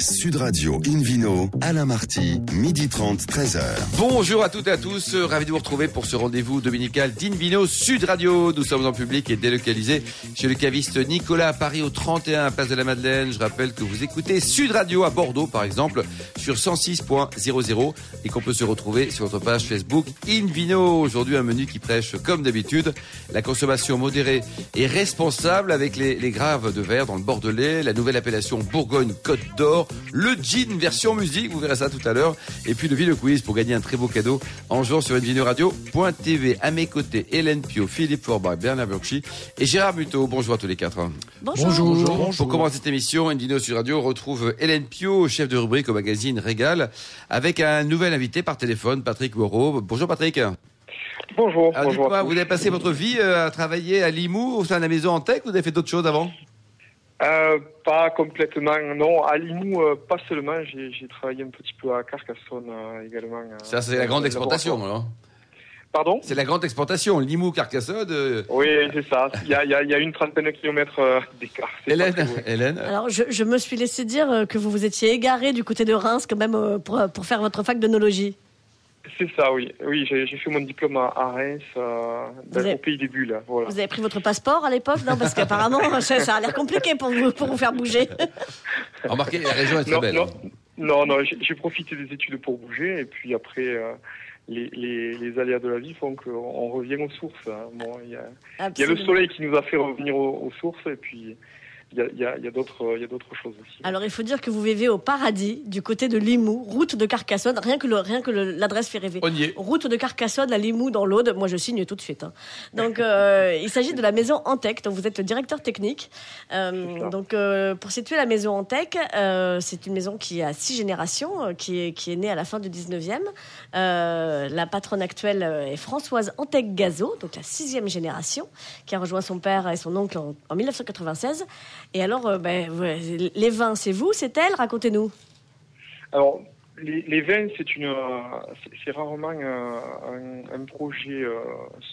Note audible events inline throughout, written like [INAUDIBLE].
Sud Radio Invino, Alain Marty, midi 30, 13h. Bonjour à toutes et à tous, ravi de vous retrouver pour ce rendez-vous dominical d'Invino Sud Radio. Nous sommes en public et délocalisés chez le caviste Nicolas à Paris au 31 Place de la Madeleine. Je rappelle que vous écoutez Sud Radio à Bordeaux par exemple sur 106.00 et qu'on peut se retrouver sur votre page Facebook Invino. Aujourd'hui un menu qui prêche comme d'habitude la consommation modérée et responsable avec les, les graves de verre dans le Bordelais, la nouvelle appellation Bourgogne Côte d'Or le jean version musique, vous verrez ça tout à l'heure. Et puis le Ville Quiz pour gagner un très beau cadeau en jouant sur Radio.tv. À mes côtés, Hélène Pio, Philippe Forbach, Bernard Burchi et Gérard Muto. Bonjour à tous les quatre. Bonjour. Bonjour. Pour commencer cette émission, Indino sur Radio retrouve Hélène Pio, chef de rubrique au magazine Régal, avec un nouvel invité par téléphone, Patrick Moreau. Bonjour Patrick. Bonjour. Alors, bonjour. vous avez passé votre vie euh, à travailler à Limoux au sein de la maison en tech ou vous avez fait d'autres choses avant? Euh, pas complètement, non. À Limoux, euh, pas seulement. J'ai travaillé un petit peu à Carcassonne euh, également. euh, Ça, c'est la grande exportation, alors. Pardon? C'est la grande exportation. Limoux, Carcassonne. euh, Oui, c'est ça. Il y a, il y a- il y a une trentaine de kilomètres d'écart. Hélène. Hélène? Alors, je, je me suis laissé dire que vous vous étiez égaré du côté de Reims quand même pour, pour faire votre fac d'onologie. C'est ça, oui. Oui, j'ai fait mon diplôme à, Reims, euh, dans- avez- au pays des bulles. Voilà. Vous avez pris votre passeport à l'époque Non, parce qu'apparemment, [LAUGHS] ça, ça a l'air compliqué pour vous, pour vous faire bouger. [LAUGHS] Remarquez, la région est très Non, belle. non, hein. non, non, j'ai profité des études pour bouger, et puis après, euh, les, les, les aléas de la vie font qu'on revient aux sources. hein. Bon, il y a, Il y a le soleil qui nous a fait revenir aux, aux sources et puis il y a, il y a- il y a d'autres choses aussi. Alors, il faut dire que vous vivez au paradis, du côté de Limoux, route de Carcassonne. Rien que le- rien que le- l'adresse fait rêver. On y est. Route de Carcassonne à Limoux dans l'Aude. Moi, je signe tout de suite. hein. Donc, euh, il s'agit de la maison Antec. dont vous êtes le directeur technique. Euh, donc, euh, pour situer la maison Antec, euh, c'est une maison qui a six générations, euh, qui est, qui est née à la fin du 19e. Euh, la patronne actuelle est Françoise Antec Gazo, donc la sixième génération, qui a rejoint son père et son oncle en, en 1996. Et alors, euh, ben, les vins, c'est vous, c'est elle Racontez-nous. Alors les, vins c'est euh, rarement euh, un, projet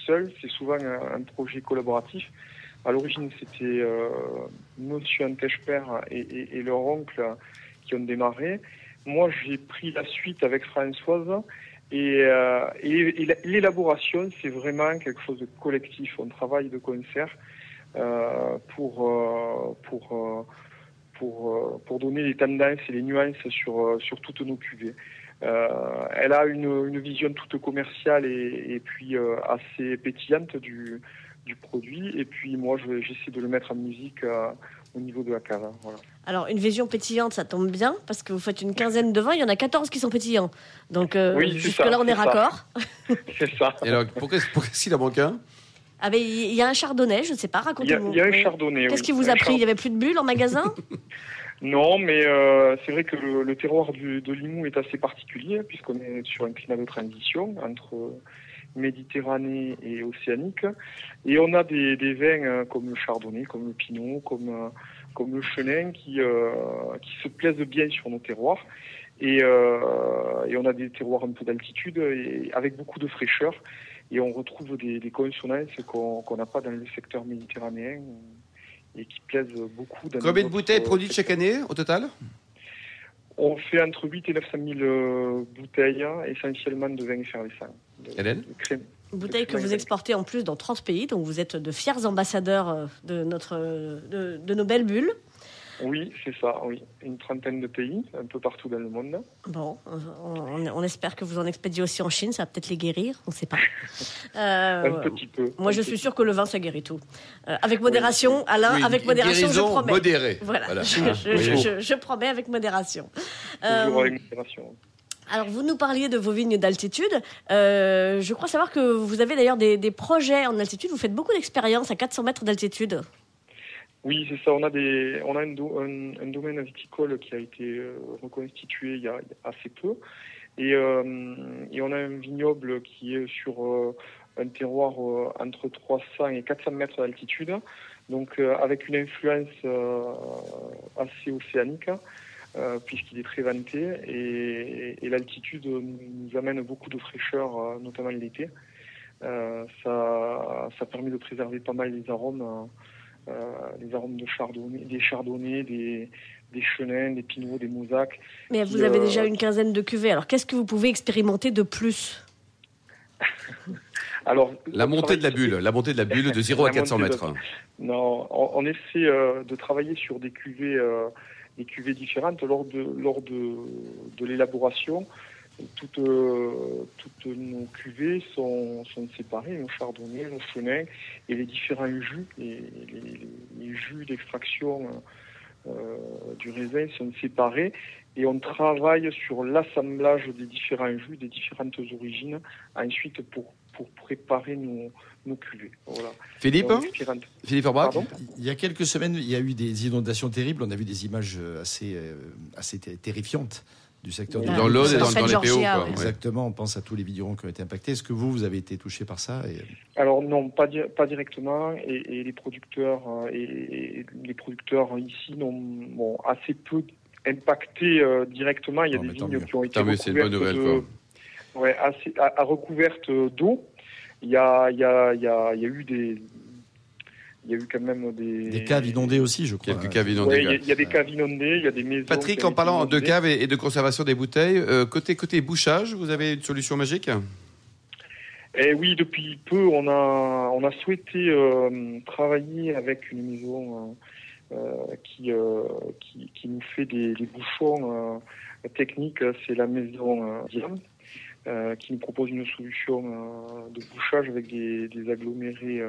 seul, c'est souvent un, projet collaboratif. À l'origine c'était euh, Monsieur Antech-Père et, leur oncle qui ont démarré. Moi j'ai pris la suite avec Françoise et, et- et la- l'élaboration c'est vraiment quelque chose de collectif. On travaille de concert pour euh, pour euh, pour euh, pour donner les tendances et les nuances sur sur toutes nos cuvées. Euh, elle a une, une vision toute commerciale et, et puis euh, assez pétillante du du produit et puis moi je- j'essaie de le mettre en musique euh, au niveau de la cave. hein, Voilà. Alors, une vision pétillante, ça tombe bien, parce que vous faites une quinzaine de vins, il y en a 14 qui sont pétillants. Donc, euh, Oui, jusque-là, on est c'est ça. raccord. [LAUGHS] C'est ça. Et alors, pourquoi, pourquoi s'il en manque un? Ah, il y a un chardonnay, je ne sais pas, racontez-moi. il y a un chardonnay. Qu'est-ce oui. qui vous a pris Il n'y avait plus de bulles en magasin? [LAUGHS] Non, mais euh, c'est vrai que le, le terroir du, de Limoux est assez particulier puisqu'on est sur un climat de transition entre Méditerranée et océanique. Et on a des, des vins euh, comme le Chardonnay, comme le Pinot, comme, euh, comme le Chenin qui, euh, qui se plaisent bien sur nos terroirs. Et, euh, et on a des terroirs un peu d'altitude et avec beaucoup de fraîcheur. Et on retrouve des, des consonances qu'on qu'on n'a pas dans le secteur méditerranéen et qui plaisent beaucoup. dans Combien de bouteilles produites chaque année au total? On fait entre 8 et 900 000 euh, bouteilles, hein, essentiellement de vin effervescent. De, Hélène de crème. Bouteille que vous exportez en plus dans 30 pays, donc vous êtes de fiers ambassadeurs euh, de, notre, euh, de, de nos belles bulles. Oui, c'est ça, oui. Une trentaine de pays, un peu partout dans le monde. Bon, on, espère que vous en expédiez aussi en Chine, ça va peut-être les guérir, on ne sait pas. [LAUGHS] Euh, un petit peu. moi, je suis sûre que le vin, ça guérit tout. Euh, avec modération, Alain, Oui, avec une modération, je promets. modérée. Voilà, Voilà. [LAUGHS] Je, je- oui. je- je- je promets avec modération. Euh, Toujours avec modération. alors, vous nous parliez de vos vignes d'altitude. Euh, je crois savoir que vous avez d'ailleurs des, des projets en altitude. Vous faites beaucoup d'expériences à 400 mètres d'altitude. Oui, c'est ça. On a des, on a un, do- un- domaine viticole qui a été euh, reconstitué il y a, assez peu, et, euh, et on a un vignoble qui est sur euh, un terroir entre 300 et 400 mètres d'altitude, donc avec une influence assez océanique. puisqu'il est très venté et, et l'altitude nous amène beaucoup de fraîcheur, notamment l'été. Ça, ça permet de préserver pas mal les arômes, les arômes de chardonnay, des chardonnays, des, des chenins, des pinots, des mosaques. Mais vous avez déjà une quinzaine de cuvées. Alors qu'est-ce que vous pouvez expérimenter de plus [LAUGHS] Alors, la montée de la bulle, la montée de la bulle de [LAUGHS] 0 à 400 mètres. Non, on, essaie de travailler sur des cuvées, des cuvées différentes lors de lors de, de l'élaboration toutes, euh, toutes nos cuvées sont, sont, séparées, nos chardonnays, nos chenins et les différents jus, les, les, jus d'extraction euh, du raisin sont séparés et on travaille sur l'assemblage des différents jus, des différentes origines, ensuite pour, pour préparer nos, nos cuvées. Voilà. Philippe Philippe Il y a quelques semaines, il y a eu des inondations terribles. On a vu des images assez, euh, assez terrifiantes du secteur du Dans l'eau et dans, les PO. Exactement, on pense à tous les vignerons qui ont été impactés. Est-ce que vous, vous avez été touché par ça Alors non, pas, pas directement. Et, les producteurs euh, et, les producteurs ici n'ont assez peu impacté euh, directement. Il y a des vignes qui ont été recouvertes, de, ouais, assez, à, recouvertes d'eau. Il il y, a, il y, a, il y a eu des, il y a eu quand même des... Des caves inondées aussi, je crois. Quelques caves inondées. il, y a, des caves inondées, il y a des maisons... Patrick, en parlant de caves et de conservation des bouteilles, euh, côté, côté bouchage, vous avez une solution magique? Eh oui, depuis peu, on a, on a souhaité euh, travailler avec une maison euh, qui, qui, qui, nous fait des, des bouchons techniques. C'est la maison Diam. qui nous propose une solution de bouchage avec des, des agglomérés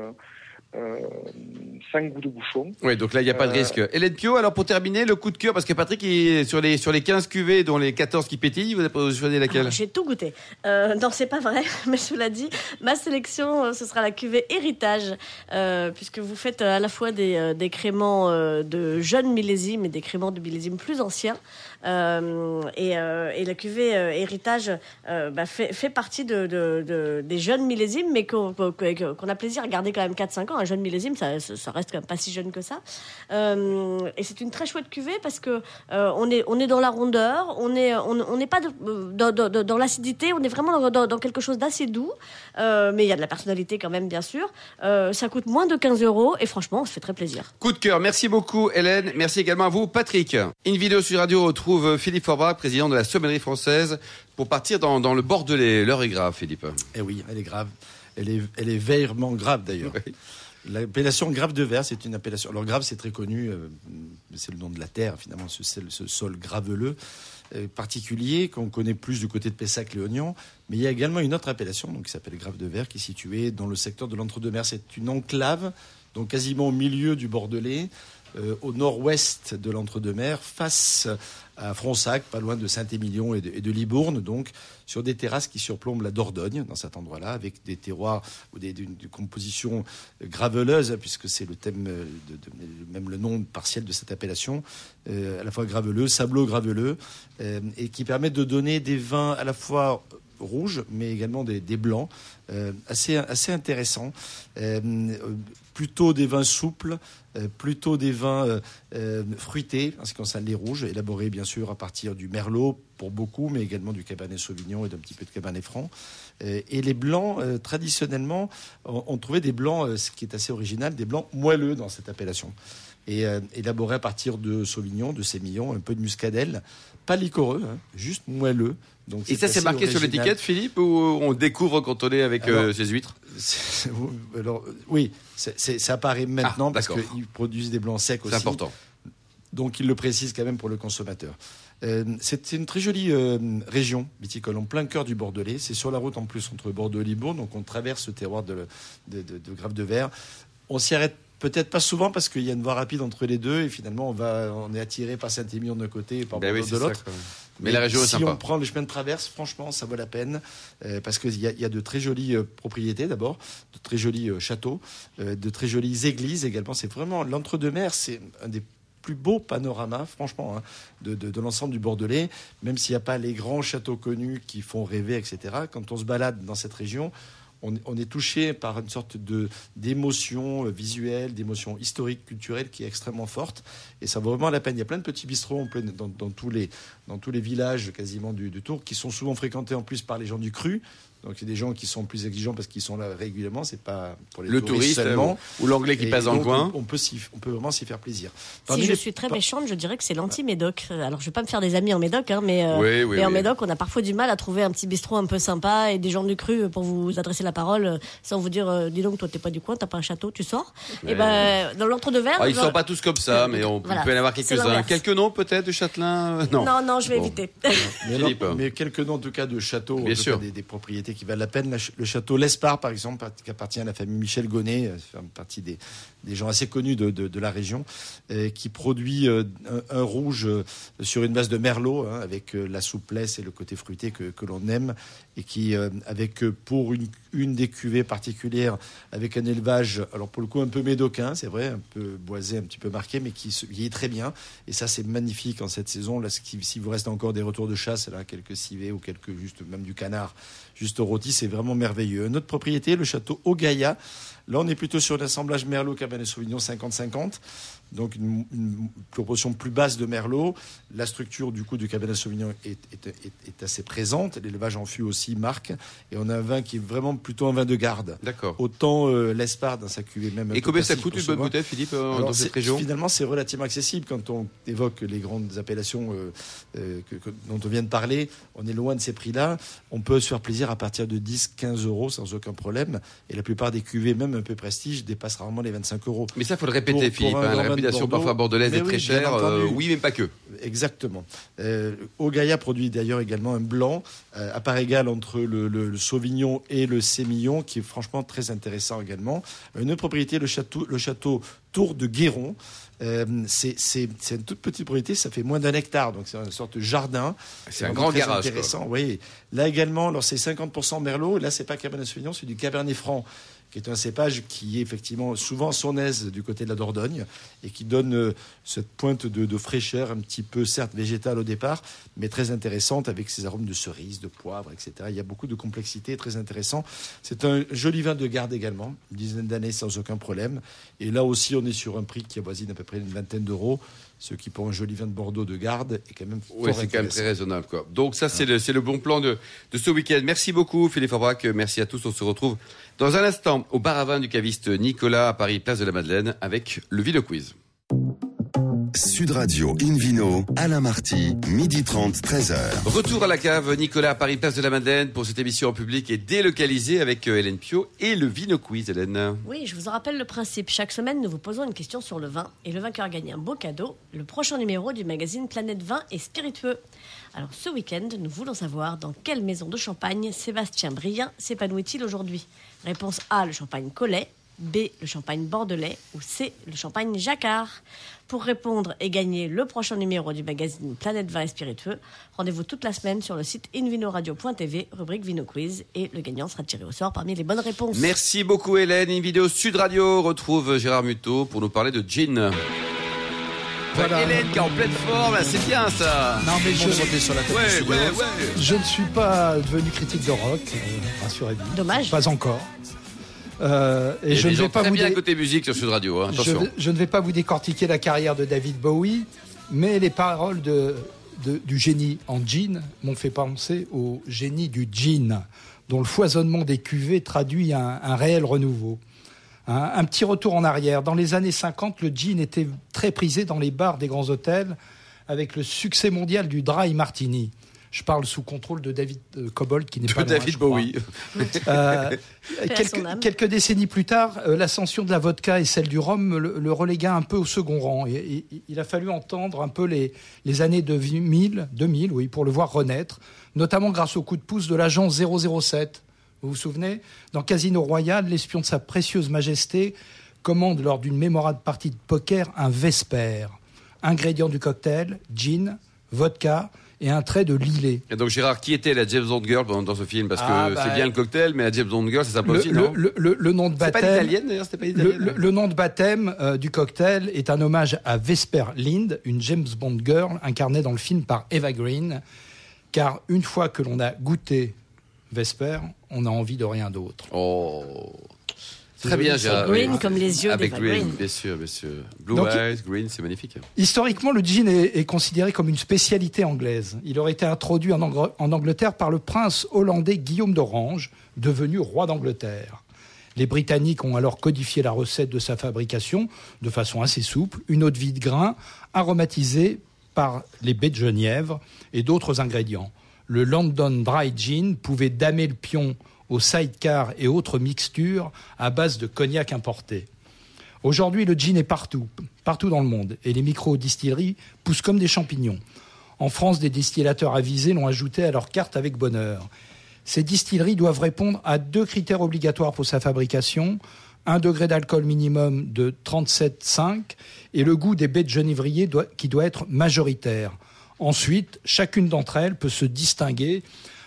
5 goûts de bouchon. Oui, donc là, il n'y a pas de euh, risque. Hélène Pio, alors pour terminer, le coup de cœur, parce que Patrick, sur, les, sur les 15 cuvées, dont les 14 qui pétillent, vous avez choisi laquelle J'ai tout goûté. Euh, non, c'est pas vrai, [LAUGHS] mais cela dit, ma sélection, euh, ce sera la cuvée Héritage, euh, puisque vous faites à la fois des, des créments de jeunes millésimes et des créments de millésimes plus anciens. Et, et, la cuvée Héritage bah, fait, fait, partie de, de, des jeunes millésimes, mais qu'on a plaisir à garder quand même 4-5 ans. Un jeune millésime, ça, ça reste quand même pas si jeune que ça. Euh, et c'est une très chouette cuvée parce que euh, on est on est dans la rondeur, on est on n'est pas dans, dans, l'acidité, on est vraiment dans, quelque chose d'assez doux, euh, mais il y a de la personnalité quand même bien sûr. ça coûte moins de 15 euros et franchement, on se fait très plaisir. Coup de cœur, merci beaucoup Hélène, merci également à vous Patrick. Une vidéo sur radio retrouve Philippe Forbach, président de la sommellerie française, pour partir dans, dans le Bordelais. L'heure est grave, Philippe. Eh oui, elle est grave. Elle est, elle est veillement grave d'ailleurs. L'appellation grave de verre, c'est une appellation. Alors grave, c'est très connu, euh, c'est le nom de la terre finalement, ce, sol graveleux euh, particulier qu'on connaît plus du côté de Pessac-Léognan. Mais il y a également une autre appellation, donc qui s'appelle grave de verre, qui est située dans le secteur de l'entre-deux-mers. C'est une enclave, donc quasiment au milieu du Bordelais, euh, au nord-ouest de l'entre-deux-mers, face à Fronsac, pas loin de Saint-Émilion et, de, Libourne, donc sur des terrasses qui surplombent la Dordogne, dans cet endroit-là, avec des terroirs ou des, compositions graveleuses, puisque c'est le thème, de, même le nom partiel de cette appellation, euh, à la fois graveleux, sableux-graveleux, euh, et qui permettent de donner des vins à la fois rouges, mais également des, blancs, euh, assez, assez intéressants. Plutôt des vins souples, euh, plutôt des vins euh, euh, fruités, en ce qui concerne les rouges, élaborés bien sûr à partir du merlot pour beaucoup, mais également du cabernet sauvignon et d'un petit peu de cabernet franc. et les blancs, traditionnellement, on, trouvait des blancs, ce qui est assez original, des blancs moelleux dans cette appellation. Et élaborés à partir de sauvignon, de sémillon, un peu de muscadelle, pas liquoreux, hein, juste moelleux. Donc et ça, c'est marqué sur l'étiquette, Philippe, ou on découvre quand on est avec ces huîtres? [LAUGHS] alors, oui, ça apparaît maintenant ah, parce qu'ils produisent des blancs secs aussi. C'est important. Donc ils le précisent quand même pour le consommateur. Euh, c'est une très jolie euh, région viticole en plein cœur du Bordelais. C'est sur la route en plus entre Bordeaux et Libourne, donc on traverse ce terroir de, de, de, Grave de Verre. On s'y arrête peut-être pas souvent parce qu'il y a une voie rapide entre les deux et finalement on, va, on est attiré par Saint-Émilion d'un côté et par ben Bordeaux de l'autre. Mais, la région est si on prend le chemin de traverse, franchement, ça vaut la peine euh, parce qu'il y, y, a de très jolies euh, propriétés d'abord, de très jolis euh, châteaux, de très jolies églises également. C'est vraiment l'entre-deux-mers, c'est un des plus beaux panoramas, franchement, hein, de, de, l'ensemble du Bordelais, même s'il n'y a pas les grands châteaux connus qui font rêver, etc. Quand on se balade dans cette région, on, est touché par une sorte de d'émotion visuelle, d'émotion historique, culturelle qui est extrêmement forte. Et ça vaut vraiment la peine. Il y a plein de petits bistrots dans, tous, les, dans tous les villages quasiment du, Tour qui sont souvent fréquentés en plus par les gens du cru. Donc c'est des gens qui sont plus exigeants parce qu'ils sont là régulièrement. C'est pas pour les Le touristes touriste seulement. ou, ou l'anglais qui Et passe dans le coin. On, on peut on peut vraiment s'y faire plaisir. Si je les- suis très méchante, je dirais que c'est l'anti-médoc. Alors, je vais pas me faire des amis en médoc, hein, mais, euh, Oui, oui, mais en médoc, on a parfois du mal à trouver un petit bistrot un peu sympa et des gens du cru pour vous adresser la parole euh, sans vous dire, euh, dis donc, toi, t'es pas du coin, t'as pas un château, tu sors. Et ben, dans l'entre-deux-verres. Ah, ils dans- sont pas tous comme ça, mais on Voilà, peut y en avoir quelques-uns. Quelques noms peut-être de Châtelain Euh, Non. Non, non, je vais Bon. éviter. Mais, non, Philippe. mais quelques noms en tout cas de châteaux, des, des propriétés qui valent la peine. Le château L'Espard, par exemple, qui appartient à la famille Michel Gonnet, euh, fait partie des, gens assez connus de, la région, euh, qui produit euh, un, rouge sur une base de merlot, hein, avec la souplesse et le côté fruité que, que l'on aime, et qui, avec pour une, une des cuvées particulières, avec un élevage, alors pour le coup un peu médocain, c'est vrai, un peu boisé, un petit peu marqué, mais qui se vieillit très bien. Et ça, c'est magnifique en cette saison. Là, si vous reste encore des retours de chasse, là, quelques civets ou quelques, juste même du canard, juste rôti, c'est vraiment merveilleux. Notre propriété, le château Ogaya. Là, on est plutôt sur l'assemblage Merlot Cabernet Sauvignon 50-50. Donc, une, une proportion plus basse de Merlot. La structure, du coup, du Cabernet Sauvignon est, est- est- est assez présente. L'élevage en fût aussi marque. Et on a un vin qui est vraiment plutôt un vin de garde. D'accord. Autant euh, l'Espard dans sa cuvée même. Et combien ça coûte une bonne bouteille, Philippe, euh, Alors, dans cette région Finalement, c'est relativement accessible quand on évoque les grandes appellations euh, euh, que- que- dont on vient de parler. On est loin de ces prix-là. On peut se faire plaisir à partir de 10, 15 euros sans aucun problème. Et la plupart des cuvées, même un peu prestige, dépassent rarement les 25 euros. Mais ça, faut le répéter, Pour- pour Philippe. un hein, grand la vin de réputation Bordeaux. parfois bordelaise Mais est oui, très chère. euh, oui, mais pas que. Exactement. Euh, Ogaya produit d'ailleurs également un blanc euh, à part égale entre le, le- le Sauvignon et le Sémillon, qui est franchement très intéressant également. Une autre propriété, le château, le château Tour de Guéron. Euh, c'est une toute petite propriété, ça fait moins d'un hectare, donc c'est une sorte de jardin. C'est un grand garage. quoi. Intéressant, oui. Là également, alors c'est 50% Merlot. Là, c'est pas Cabernet Sauvignon, c'est du Cabernet Franc, qui est un cépage qui est effectivement souvent son aise du côté de la Dordogne et qui donne euh, cette pointe de, fraîcheur, un petit peu certes végétale au départ, mais très intéressante avec ses arômes de cerise, de poivre, etc. Il y a beaucoup de complexité, très intéressant. C'est un joli vin de garde également, une dizaine d'années sans aucun problème. Et là aussi, on est sur un prix qui avoisine à peu près une vingtaine d'euros, ce qui pour un joli vin de Bordeaux de garde est quand même Oui, c'est quand même très raisonnable. Quoi. Donc ça, c'est le, c'est le bon plan de, de ce week-end. Merci beaucoup, Philippe Aubrac. Merci à tous. On se retrouve dans un instant au bar à vin du caviste Nicolas à Paris, place de la Madeleine, avec le Vino Quiz. Sud Radio Invino, Alain Marty, midi 30, 13h. Retour à la cave, Nicolas à Paris, place de la Madeleine, pour cette émission en public et délocalisée avec euh, Hélène Pio et le Vino Quiz, Hélène. Oui, je vous en rappelle le principe. Chaque semaine, nous vous posons une question sur le vin et le vainqueur gagne un beau cadeau, le prochain numéro du magazine Planète Vin et Spiritueux. Alors ce week-end, nous voulons savoir dans quelle maison de champagne Sébastien Brien s'épanouit-il aujourd'hui? Réponse A, le champagne Collet. B, le champagne bordelais. Ou C, le champagne jacquard. Pour répondre et gagner le prochain numéro du magazine Planète Vin et Spiritueux, rendez-vous toute la semaine sur le site invinoradio.tv, rubrique Vino Quiz, et le gagnant sera tiré au sort parmi les bonnes réponses. Merci beaucoup, Hélène. Une vidéo Sud Radio retrouve Gérard Muto pour nous parler de gin. Voilà. Hélène qui est en pleine forme, c'est bien ça. Non, mais sur la Ouais, ouais, ouais. je ne suis pas devenu critique de rock, euh, rassurez-vous. Dommage. Pas encore. Euh, et je ne vais pas très vous bien dé- côté musique sur Sud Radio. hein. je, Attention. vais- je ne vais pas vous décortiquer la carrière de David Bowie, mais les paroles de, de- du génie en jean m'ont fait penser au génie du gin, dont le foisonnement des cuvées traduit un, un réel renouveau. Un, un petit retour en arrière. Dans les années 50, le gin était très prisé dans les bars des grands hôtels, avec le succès mondial du dry martini. Je parle sous contrôle de David euh, Cobbold, qui n'est pas loin, David. Bowie. [LAUGHS] Euh, [LAUGHS] quelques, décennies plus tard, euh, l'ascension de la vodka et celle du rhum le, le relégua un peu au second rang. Et, et- il a fallu entendre un peu les, les années 2000, 2000 oui, pour le voir renaître, notamment grâce au coup de pouce de l'agent 007. Vous vous souvenez? Dans Casino Royal, l'espion de sa précieuse majesté commande lors d'une mémorable partie de poker un Vesper. Ingrédient du cocktail, gin, vodka et un trait de lillet. Et donc Gérard, qui était la James Bond girl dans, ce film? Parce que Ah, bah, c'est bien le cocktail, mais la James Bond girl, ça s'appelle Le, aussi, le- non? le- le- le nom de C'est pas baptême. l'italienne d'ailleurs, c'était pas Le, l'italienne le- le nom de baptême euh, du cocktail est un hommage à Vesper Lind, une James Bond girl incarnée dans le film par Eva Green. Car une fois que l'on a goûté Vesper, on a envie de rien d'autre. Oh. Très bien, Gérard. Green oui. comme les yeux Avec green, Green. bien sûr, bien sûr. Blue Donc, eyes, green, c'est magnifique. Historiquement, le gin est, est considéré comme une spécialité anglaise. Il aurait été introduit en, en Angleterre par le prince hollandais Guillaume d'Orange, devenu roi d'Angleterre. Les Britanniques ont alors codifié la recette de sa fabrication de façon assez souple, une eau de vie de grain aromatisée par les baies de genièvre et d'autres ingrédients. Le London Dry Gin pouvait damer le pion au sidecar et autres mixtures à base de cognac importé. Aujourd'hui, le gin est partout, partout dans le monde, et les micro-distilleries poussent comme des champignons. En France, des distillateurs avisés l'ont ajouté à leur carte avec bonheur. Ces distilleries doivent répondre à deux critères obligatoires pour sa fabrication un degré d'alcool minimum de 37,5 et le goût des baies de genévrier qui doit être majoritaire. Ensuite, chacune d'entre elles peut se distinguer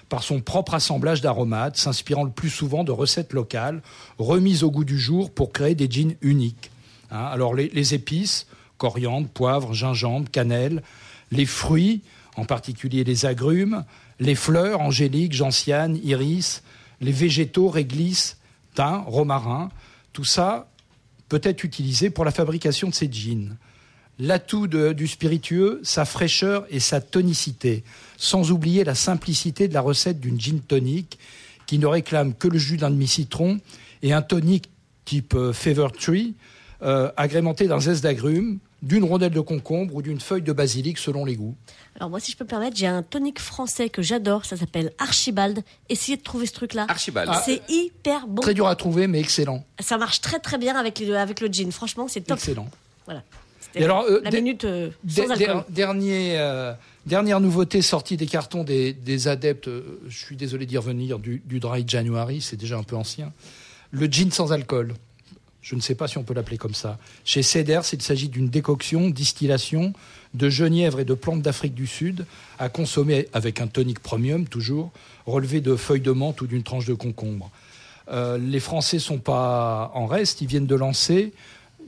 par son propre assemblage d'aromates, s'inspirant le plus souvent de recettes locales, remises au goût du jour pour créer des gins uniques. Hein, alors les, épices, coriandre, poivre, gingembre, cannelle, les fruits, en particulier les agrumes, les fleurs, angélique, gentiane, iris, les végétaux, réglisse, thym, romarin, tout ça peut être utilisé pour la fabrication de ces gins. L'atout du spiritueux, sa fraîcheur et sa tonicité, sans oublier la simplicité de la recette d'une gin tonic qui ne réclame que le jus d'un demi-citron et un tonic type euh, Fever Tree, euh, agrémenté d'un zeste d'agrumes, d'une rondelle de concombre ou d'une feuille de basilic selon les goûts. Alors moi, si je peux me permettre, j'ai un tonic français que j'adore, ça s'appelle Archibald. Essayez de trouver ce truc-là. Archibald. C'est hyper bon. Très dur à trouver, mais excellent. Ça marche très très bien avec, les, avec le gin. Franchement, c'est top. Excellent. Voilà. Et alors, euh, la des- minute euh, Der- sans alcool. der- dernier, euh, dernière nouveauté sortie des cartons des, des adeptes, euh, je suis désolé d'y revenir, du, du Dry January, c'est déjà un peu ancien. Le gin sans alcool. Je ne sais pas si on peut l'appeler comme ça. Chez Ceders, il s'agit d'une décoction, distillation de genièvre et de plantes d'Afrique du Sud à consommer avec un tonic premium, toujours, relevé de feuilles de menthe ou d'une tranche de concombre. Euh, les Français sont pas en reste, ils viennent de lancer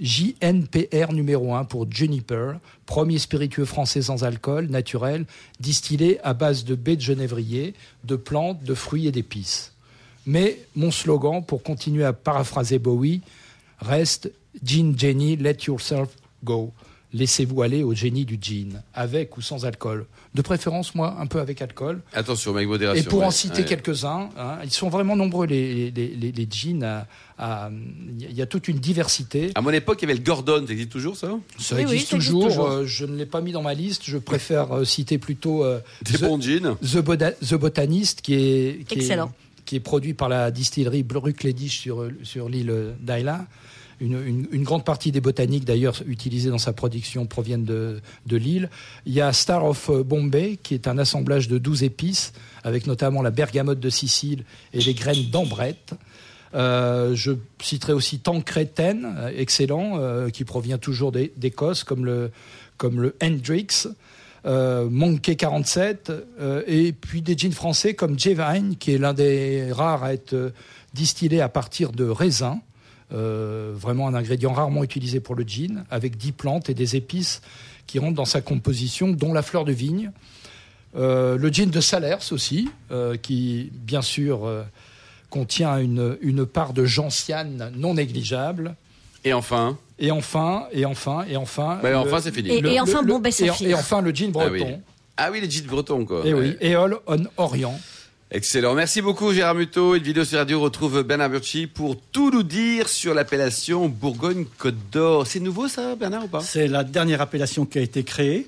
JNPR numéro 1 pour Juniper, premier spiritueux français sans alcool, naturel, distillé à base de baies de genévrier, de plantes, de fruits et d'épices. Mais mon slogan, pour continuer à paraphraser Bowie, reste Gin Jenny, let yourself go. Laissez-vous aller au génie du gin, avec ou sans alcool. De préférence, moi, un peu avec alcool. Attention, avec modération. Et pour en citer Ouais. quelques-uns, hein, ils sont vraiment nombreux, les, les, les, les gins. à- à- Il y a toute une diversité. À mon époque, il y avait le Gordon, ça existe toujours ça? Ça Oui, oui, existe toujours. euh, je ne l'ai pas mis dans ma liste. Je préfère euh, citer plutôt euh, Des The, bons jeans. The Boda- The Botanist, qui est, qui est- Excellent. qui est produit par la distillerie Brucledish sur, sur l'île d'Ayla. Une, grande partie des botaniques, d'ailleurs, utilisées dans sa production proviennent de, de l'île. Il y a Star of Bombay, qui est un assemblage de 12 épices, avec notamment la bergamote de Sicile et les graines d'ambrette. Euh, je citerai aussi Tancreten, euh, excellent, euh, qui provient toujours d'É- d'Écosse, comme le, comme le Hendrix, Monkey 47, euh, et puis des gins français comme Jevine, qui est l'un des rares à être distillé à partir de raisins. Euh, vraiment un ingrédient rarement utilisé pour le gin, avec 10 plantes et des épices qui rentrent dans sa composition, dont la fleur de vigne. Euh, le gin de Salers aussi, euh, qui bien sûr euh, contient une, une part de gentiane non négligeable. Et enfin, Et enfin, et enfin, et enfin. bah, enfin c'est fini. Et- le- enfin, le- bon, ben, et, et enfin le gin Ah oui. breton. Ah oui, les jeans bretons, quoi. Et oui, Éole on Orient. Excellent. Merci beaucoup, Gérard Muto. Une vidéo sur radio retrouve Bernard Burchi pour tout nous dire sur l'appellation Bourgogne-Côte d'Or. C'est nouveau, ça, Bernard, ou pas? C'est la dernière appellation qui a été créée.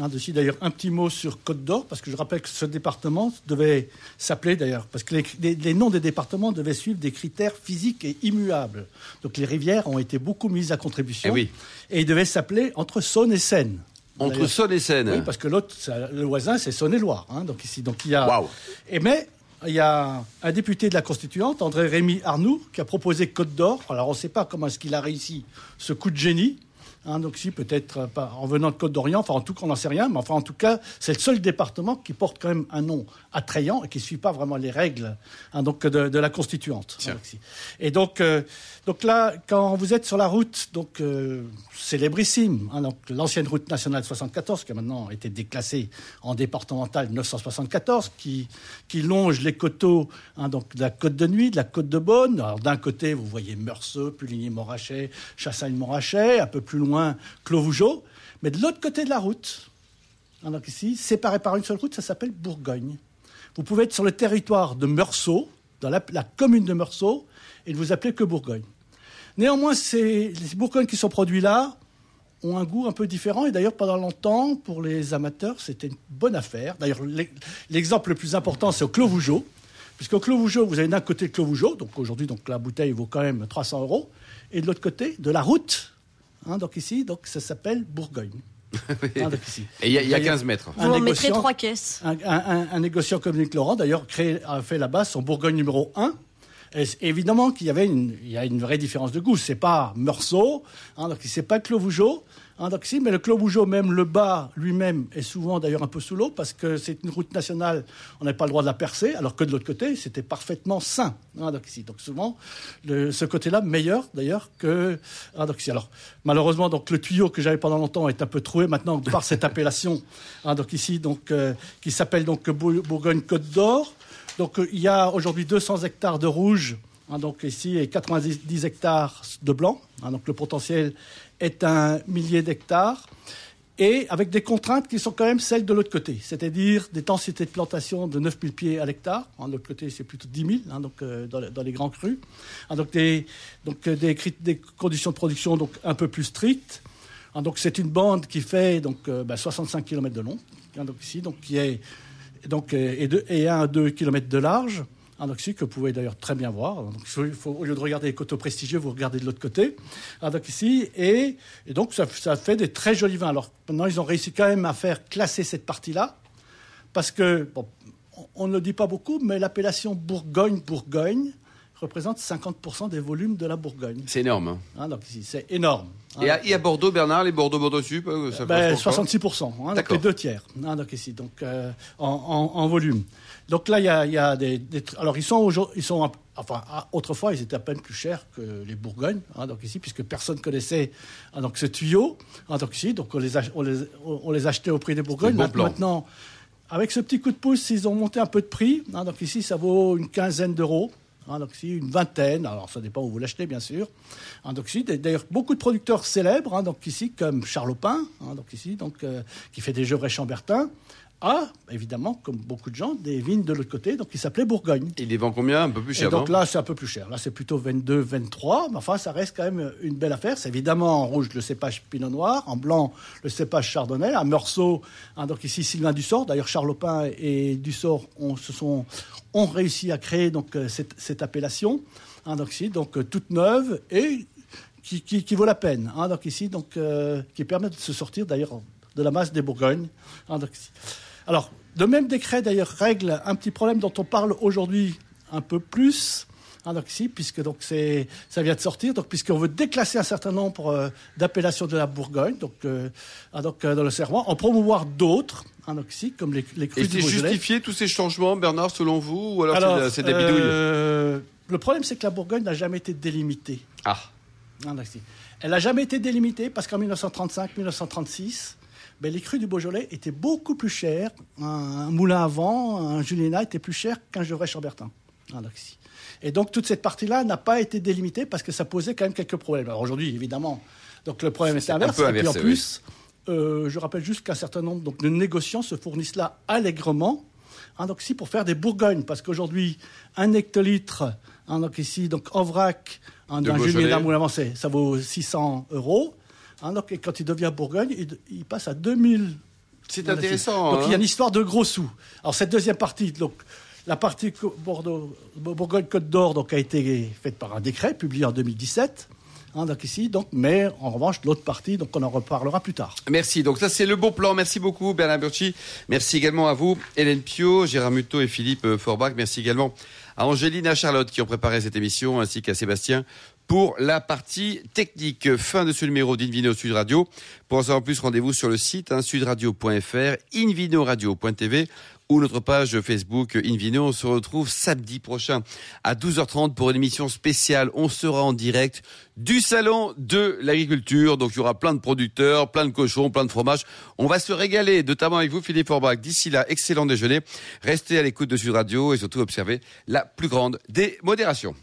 Hein, d'ailleurs, un petit mot sur Côte d'Or, parce que je rappelle que ce département devait s'appeler, d'ailleurs, parce que les, les- les noms des départements devaient suivre des critères physiques et immuables. Donc les rivières ont été beaucoup mises à contribution. Eh oui. Et il devait s'appeler entre Saône et Seine. Entre Saône et Seine. Oui, parce que l'autre, le voisin, c'est Saône-et-Loire. hein, donc ici, donc il y a. Waouh. Et mais il y a un député de la Constituante, André Rémy Arnoux, qui a proposé Côte d'Or. Alors on ne sait pas comment est-ce qu'il a réussi ce coup de génie. Hein, donc si peut-être euh, en venant de Côte d'Orient, enfin en tout cas on n'en sait rien, mais enfin en tout cas c'est le seul département qui porte quand même un nom attrayant et qui ne suit pas vraiment les règles hein, donc de, la constituante. Hein, et donc euh, donc là quand vous êtes sur la route donc euh, célébrissime, donc l'ancienne route nationale 74 qui a maintenant été déclassée en départementale 974 qui qui longe les coteaux donc de la côte de Nuit, de la côte de Beaune. Alors d'un côté vous voyez Meursault, Puligny-Morachet, Chassagne-Morachet, un peu plus loin Clovougeau. Mais de l'autre côté de la route, donc ici, séparé par une seule route, ça s'appelle Bourgogne. Vous pouvez être sur le territoire de Meursault, dans la, commune de Meursault, et ne vous appelez que Bourgogne. Néanmoins, ces, les Bourgognes qui sont produits là ont un goût un peu différent. Et d'ailleurs, pendant longtemps, pour les amateurs, c'était une bonne affaire. D'ailleurs, l'exemple le plus important, c'est au Clovougeau. Puisqu'au Clovougeau, vous avez d'un côté le Clovougeau, donc aujourd'hui, donc la bouteille vaut quand même 300 euros. Et de l'autre côté, de la route, Hein, donc ici, donc ça s'appelle Bourgogne. [LAUGHS] Hein, et il y, a 15 mètres. Vous en mettrez trois caisses. Un, négociant comme Nick Laurent, d'ailleurs, a fait là-bas son Bourgogne numéro 1. Évidemment qu'il y avait une, il y a une vraie différence de goût. C'est pas Meursault, hein, donc c'est pas Clovougeau, Hein, mais le Clos Bougeot, même le bas lui-même, est souvent d'ailleurs un peu sous l'eau parce que c'est une route nationale, on n'a pas le droit de la percer, alors que de l'autre côté, c'était parfaitement sain. Hein, donc, ici. donc souvent, ce côté-là, meilleur d'ailleurs que. Hein, donc, ici. Alors, malheureusement, donc, le tuyau que j'avais pendant longtemps est un peu troué maintenant par cette appellation donc, ici, donc, euh, qui s'appelle donc Bourgogne-Côte d'Or. Donc, il y a aujourd'hui 200 hectares de rouge. donc ici, et 90 hectares de blanc. donc le potentiel est un millier d'hectares et avec des contraintes qui sont quand même celles de l'autre côté, c'est-à-dire des densités de plantation de 9000 pieds à l'hectare. En l'autre côté, c'est plutôt 10 000 hein, donc, euh, dans, les grands crus. Hein, donc, euh, des, conditions de production donc, un peu plus strictes. Hein, donc, c'est une bande qui fait donc, 65 euh, bah, km de long, donc, ici, donc, qui est donc, et, et 1 à 2 km de large un oxy que vous pouvez d'ailleurs très bien voir. Donc, au lieu de regarder les coteaux prestigieux, vous regardez de l'autre côté. Donc ici, et, donc ça, fait des très jolis vins. Alors maintenant, ils ont réussi quand même à faire classer cette partie-là, parce que, on ne le dit pas beaucoup, mais l'appellation Bourgogne-Bourgogne représente 50% des volumes de la Bourgogne. C'est énorme. Hein. Ah, donc c'est énorme. Et, à, Bordeaux, Bernard, les Bordeaux-Bordeaux-Sup, ça ben, 66%, hein, donc les deux tiers. Hein, donc ici, donc euh, en, volume. Donc là, il y a, des, Alors, ils sont, ils sont enfin, autrefois, ils étaient à peine plus chers que les Bourgognes, hein, donc ici, puisque personne connaissait hein, donc ce tuyau. Hein, donc ici, donc on les, on les, on les achetait au prix des Bourgognes. maintenant, avec ce petit coup de pouce, ils ont monté un peu de prix. donc ici, ça vaut une quinzaine d'euros. Ici, une vingtaine. Alors, ça dépend où vous l'achetez, bien sûr. ici, d'ailleurs, beaucoup de producteurs célèbres. donc ici, comme Charlopin, donc ici, donc euh, qui fait des gevrets chambertins a, évidemment, comme beaucoup de gens, des vignes de l'autre côté, donc il s'appelait Bourgogne. Il les vend combien? Un peu plus cher. donc là, c'est un peu plus cher. Là, c'est plutôt 22, 23, mais enfin, ça reste quand même une belle affaire. C'est évidemment en rouge le cépage Pinot Noir, en blanc le cépage Chardonnay, à Meursault, hein, donc ici Sylvain Dussort. D'ailleurs, Charlopin et Dussort ont, se sont, ont réussi à créer donc euh, cette, appellation, hein, donc ici, donc euh, toute neuve et qui, qui, vaut la peine. Hein, donc ici, donc euh, qui permet de se sortir d'ailleurs de la masse des Bourgognes. donc. Alors, le même décret, d'ailleurs, règle un petit problème dont on parle aujourd'hui un peu plus. Hein, donc ici, puisque donc c'est, ça vient de sortir, donc puisqu'on veut déclasser un certain nombre euh, d'appellations de la Bourgogne, donc, euh, ah, donc euh, dans le serment, en promouvoir d'autres, hein, donc ici, comme les, les crus Et c'est justifié tous ces changements, Bernard, selon vous, ou alors, c'est, des bidouilles Le problème, c'est que la Bourgogne n'a jamais été délimitée. Ah. Hein, Elle n'a jamais été délimitée parce qu'en 1935-1936, ben, les crus du Beaujolais étaient beaucoup plus chers. Un, moulin à vent, un Juliena était plus cher qu'un Gevrey Chambertin. Et donc toute cette partie-là n'a pas été délimitée parce que ça posait quand même quelques problèmes. Alors aujourd'hui, évidemment, donc le problème est inverse. et puis en plus, euh, je rappelle juste qu'un certain nombre donc, de négociants se fournissent là allègrement. Hein, donc ici pour faire des bourgognes, parce qu'aujourd'hui un hectolitre, hein, donc ici donc en vrac, hein, d'un Juliena moulin à vent, ça vaut 600 euros. Donc, quand il devient Bourgogne, il, passe à 2000. C'est intéressant. Donc il y a hein. une histoire de gros sous. Alors cette deuxième partie, donc la partie Bourgogne-Côte d'Or, donc a été faite par un décret publié en 2017. Hein, donc ici, donc, mais en revanche, l'autre partie, donc on en reparlera plus tard. Merci. Donc ça, c'est le bon plan. Merci beaucoup, Bernard Burchi. Merci également à vous, Hélène Pio, Gérard Muto et Philippe Forbach. Merci également à Angéline et à Charlotte qui ont préparé cette émission, ainsi qu'à Sébastien pour la partie technique. Fin de ce numéro d'Invino Sud Radio. Pour en savoir plus, rendez-vous sur le site hein, sudradio.fr, invinoradio.tv ou notre page Facebook Invino. On se retrouve samedi prochain à 12h30 pour une émission spéciale. On sera en direct du salon de l'agriculture. Donc il y aura plein de producteurs, plein de cochons, plein de fromages. On va se régaler, notamment avec vous Philippe Forbach. D'ici là, excellent déjeuner. Restez à l'écoute de Sud Radio et surtout observez la plus grande des modérations.